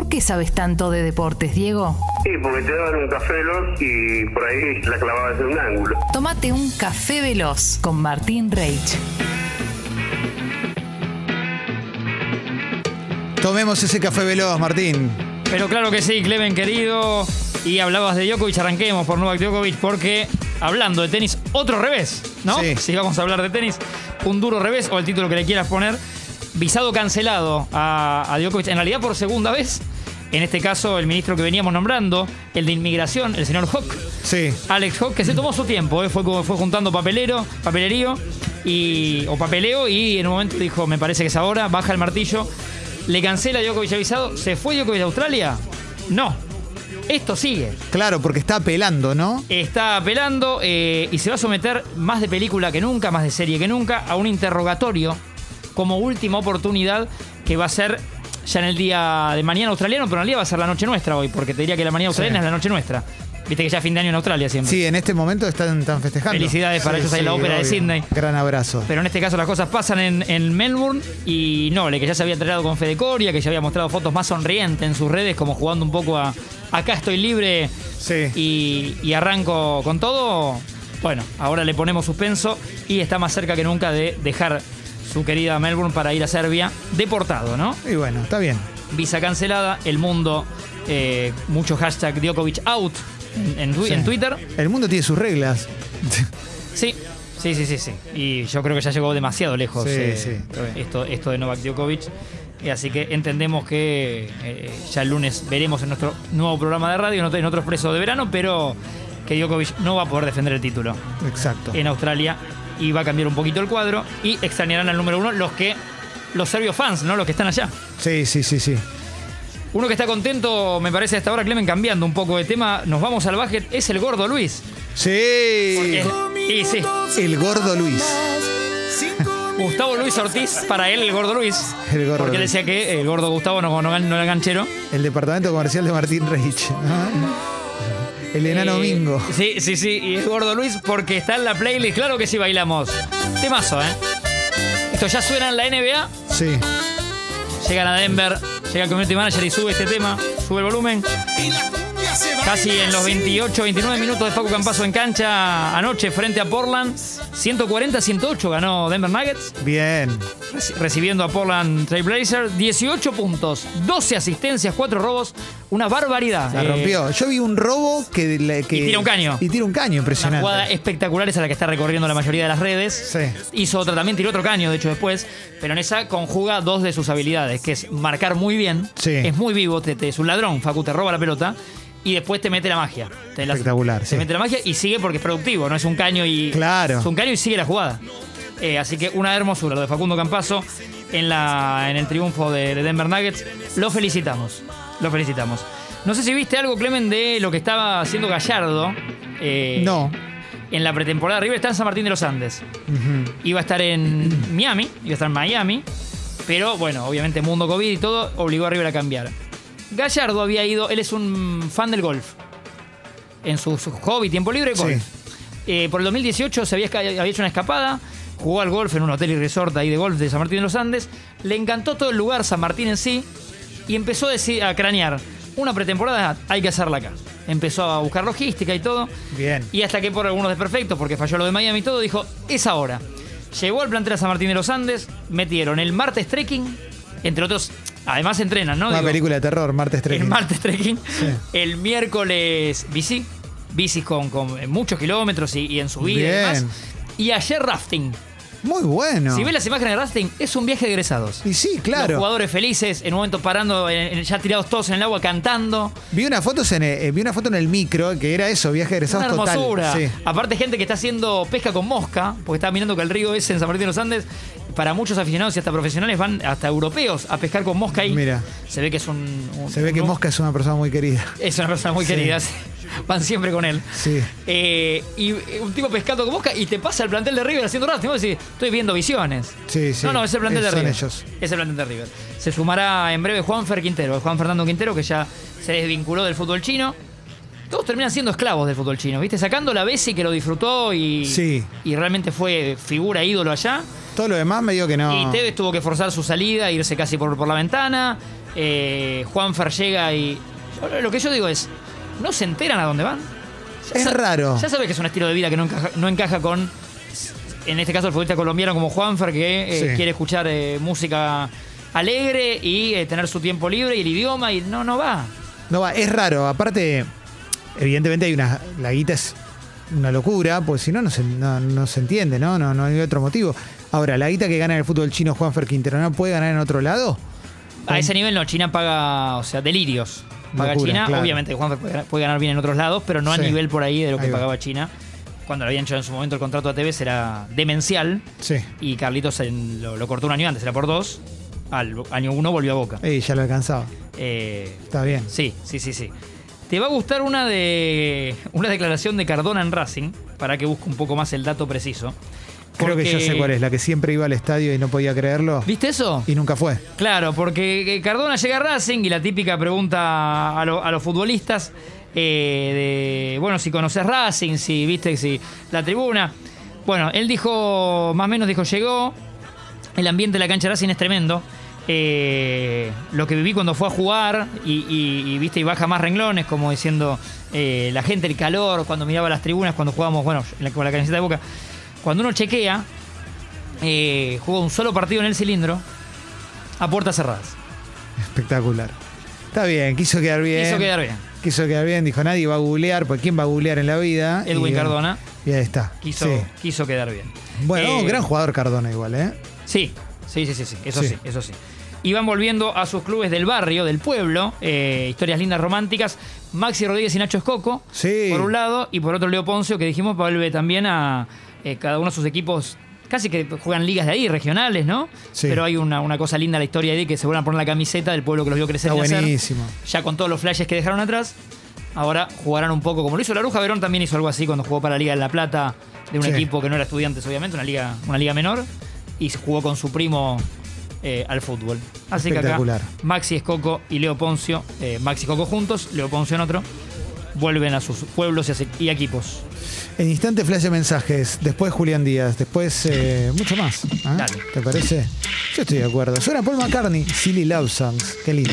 ¿Por qué sabes tanto de deportes, Diego? Sí, porque te daban un café veloz y por ahí la clavabas en un ángulo. Tómate un café veloz con Martín Reich. Tomemos ese café veloz, Martín. Pero claro que sí, Clemen querido. Y hablabas de Djokovic, arranquemos por Novak Djokovic porque hablando de tenis, otro revés, ¿no? Sí. Si vamos a hablar de tenis, un duro revés o el título que le quieras poner. Visado cancelado a, a Djokovic, en realidad por segunda vez. En este caso, el ministro que veníamos nombrando, el de inmigración, el señor Hock, Sí. Alex Hock, que se tomó su tiempo, ¿eh? fue, fue juntando papelero, papelerío y, o papeleo y en un momento dijo, me parece que es ahora, baja el martillo, le cancela a Djokovic avisado, ¿se fue Djokovic a Australia? No, esto sigue. Claro, porque está apelando, ¿no? Está apelando eh, y se va a someter más de película que nunca, más de serie que nunca, a un interrogatorio como última oportunidad que va a ser ya en el día de mañana australiano, pero en realidad va a ser la noche nuestra hoy, porque te diría que la mañana australiana Sí. es la noche nuestra. Viste que ya fin de año en Australia siempre. Sí, en este momento están, están festejando. Felicidades para ellos ahí la ópera de. Sydney. Gran abrazo. Pero en este caso las cosas pasan en, en Melbourne y Nole, que ya se había entrenado con Fede Coria, que ya había mostrado fotos más sonrientes en sus redes, como jugando un poco a acá estoy libre Sí. y, y arranco con todo. Bueno, ahora le ponemos suspenso y está más cerca que nunca de dejar su querida Melbourne para ir a Serbia deportado, ¿no? Y bueno, está bien. Visa cancelada, el mundo, eh, mucho hashtag Djokovic out en, en tu- Sí. en Twitter. El mundo tiene sus reglas. Sí, sí, sí, sí, sí. Y yo creo que ya llegó demasiado lejos Sí, eh, sí, esto, esto de Novak Djokovic. Y así que entendemos que eh, ya el lunes veremos en nuestro nuevo programa de radio, en otro expreso de verano, pero que Djokovic no va a poder defender el título Exacto. en Australia y va a cambiar un poquito el cuadro y extrañarán al número uno los que los serbios fans, ¿no? Los que están allá. Sí, sí, sí, sí. Uno que está contento, me parece, hasta ahora, Clemen, cambiando un poco de tema, nos vamos al básquet, es el gordo Luis. Sí. Y sí, El gordo Luis. Gustavo Luis Ortiz, para él el gordo Luis. El gordo Porque él decía que el gordo Gustavo no, no, no era ganchero. El departamento comercial de Martín Reich. ¿no? El enano Eh, Mingo. Sí, sí, sí. Y es gordo Luis porque está en la playlist. Claro que sí bailamos. Temazo, ¿eh? Esto ya suena en la NBA. Sí. Llegan a Denver. Llega el community manager y sube este tema. Sube el volumen. Casi en los 28, 29 minutos de Facu Campazo en cancha anoche frente a Portland. 140-108 ganó Denver Nuggets. Bien. Reci- recibiendo a Portland Trail Blazer. 18 puntos, 12 asistencias, 4 robos. Una barbaridad. La Eh, rompió. Yo vi un robo que, que- Y tira un caño. Y tira un caño, Una impresionante. jugada espectacular esa la que está recorriendo la mayoría de las redes. Sí. Hizo otra también, tiró otro caño, de hecho, después. Pero en esa conjuga dos de sus habilidades, que es marcar muy bien. Sí. Es muy vivo, te, te- es un ladrón, Facu, te roba la pelota. Y después te mete la magia. Te la- Espectacular, Te sí. mete la magia y sigue porque es productivo, no es un caño y. Claro. Es un caño y sigue la jugada. Eh, así que una hermosura lo de Facundo Campazo en, la, en el triunfo de, de Denver Nuggets. Lo felicitamos. Lo felicitamos. No sé si viste algo, Clemen, de lo que estaba haciendo Gallardo. eh, No. en la pretemporada. River está en San Martín de los Andes. Iba a estar en Miami, iba a estar en Miami. Pero bueno, obviamente mundo COVID y todo obligó a River a cambiar. Gallardo había ido, él es un fan del golf. En su, su hobby, tiempo libre, golf. Sí. Eh, por el 2018 se había hecho una escapada, jugó al golf en un hotel y resort ahí de golf de San Martín de los Andes. Le encantó todo el lugar, San Martín en sí, y empezó a, decir, a cranear. Una pretemporada hay que hacerla acá. Empezó a buscar logística y todo. Bien. Y hasta que por algunos desperfectos, porque falló lo de Miami y todo, dijo, es ahora. Llegó al plantel a San Martín de los Andes, metieron el martes trekking, entre otros, además entrenan, ¿no? Una Digo, película de terror, martes el 3. martes trekking, el miércoles bici, bicis con, con muchos kilómetros y, y en subida y demás. Y ayer rafting. Muy bueno. Si ves las imágenes de rafting, es un viaje de egresados. Y sí, Los claro. jugadores felices, en un momento parando, en- en- ya tirados todos en el agua, cantando. Vi una foto en el, eh, vi una foto en el micro que era eso, viaje de egresados Una total. hermosura. Sí. Aparte, gente que está haciendo pesca con mosca, porque está mirando que el río ese en San Martín de los Andes, para muchos aficionados y hasta profesionales van hasta europeos a pescar con mosca ahí. Mira. Se ve que es un. un- Se ve que un- Mosca es una persona muy querida. Es una persona muy Sí. querida. Van siempre con él. Sí. Eh, y eh, un tipo pescando con mosca y te pasa el plantel de River haciendo rafting. Vos decís, estoy viendo visiones. Sí, sí. No, no, es el plantel de son River. ellos. Es el plantel de River. Se sumará en breve Juanfer Quintero, Juan Fernando Quintero, que ya se desvinculó del fútbol chino. Todos terminan siendo esclavos del fútbol chino, ¿viste? Sacando la Bessi que lo disfrutó y, Sí. y realmente fue figura, ídolo allá. Todo lo demás me digo que no. Y Tevez tuvo que forzar su salida, irse casi por, por la ventana. eh, Juanfer llega y. Lo que yo digo es, ¿no se enteran a dónde van? Ya Es raro. Ya sabes que es un estilo de vida que no encaja, no encaja con, en este caso, el futbolista colombiano como Juanfer, que eh, Sí. quiere escuchar eh, música alegre y eh, tener su tiempo libre y el idioma, y no, no va. No va, es raro. Aparte, evidentemente hay una. La guita es una locura, pues si no, no se, no, no se entiende, ¿no? ¿no? No hay otro motivo. Ahora, la guita que gana en el fútbol chino Juanfer Quintero, ¿no puede ganar en otro lado? A ese nivel no, China paga, o sea, delirios. Paga Locura, China, claro. obviamente Juanfer puede, ganar- puede ganar bien en otros lados, pero no a Sí. nivel por ahí de lo que Ahí pagaba China. Cuando le habían hecho en su momento el contrato a TV era demencial Sí. y Carlitos en- lo, lo cortó un año antes, era por dos. Al año uno volvió a Boca. Ey, ya lo alcanzaba. Eh, Está bien. sí, sí, sí, sí. Te va a gustar una de una declaración de Cardona en Racing, para que busque un poco más el dato preciso. Creo que yo sé cuál es, la que siempre iba al estadio y no podía creerlo. ¿Viste eso? Y nunca fue. Claro, porque eh, Cardona llega a Racing y la típica pregunta a, lo- a los futbolistas eh, de, bueno, si conoces Racing, si viste si la tribuna. Bueno, él dijo, más o menos dijo, llegó, el ambiente de la cancha de Racing es tremendo. Eh, lo que viví cuando fue a jugar y, y- y, viste y baja más renglones como diciendo eh, la gente el calor cuando miraba las tribunas cuando jugábamos bueno con la camiseta de boca cuando uno chequea eh, jugó un solo partido en el cilindro a puertas cerradas Espectacular. Está bien, quiso quedar bien. Hizo quedar bien. Quiso quedar bien, dijo nadie va a googlear, porque ¿quién va a googlear en la vida? Edwin Y, Cardona Y ahí está. quiso, Sí. quiso quedar bien. Bueno, Eh, gran jugador Cardona igual, ¿eh? Sí, sí, sí, sí, sí, eso Sí. sí, eso sí. Y van volviendo a sus clubes del barrio, del pueblo, eh, historias lindas románticas. Maxi Rodríguez y Nacho Escoco, Sí. por un lado, y por otro Leo Poncio, que dijimos vuelve también a eh, cada uno de sus equipos, casi que juegan ligas de ahí, regionales, ¿no? Sí. Pero hay una, una cosa linda en la historia ahí, que se vuelven a poner la camiseta del pueblo que los vio crecer Está buenísimo. ya con todos los flashes que dejaron atrás. Ahora jugarán un poco como lo hizo la Bruja Verón también hizo algo así cuando jugó para la Liga de la Plata de un Sí. equipo que no era estudiantes obviamente, una liga, una liga menor y jugó con su primo eh, al fútbol. Así que acá. Maxi Escoco y Leo Poncio, eh, Maxi Escoco juntos, Leo Poncio en otro, vuelven a sus pueblos y, a- y equipos. En instante flash de mensajes, después Julián Díaz, después eh, mucho más. ¿ah? Dale. ¿Te parece? Yo estoy de acuerdo. Suena Paul McCartney, Silly Love Songs. Qué lindo.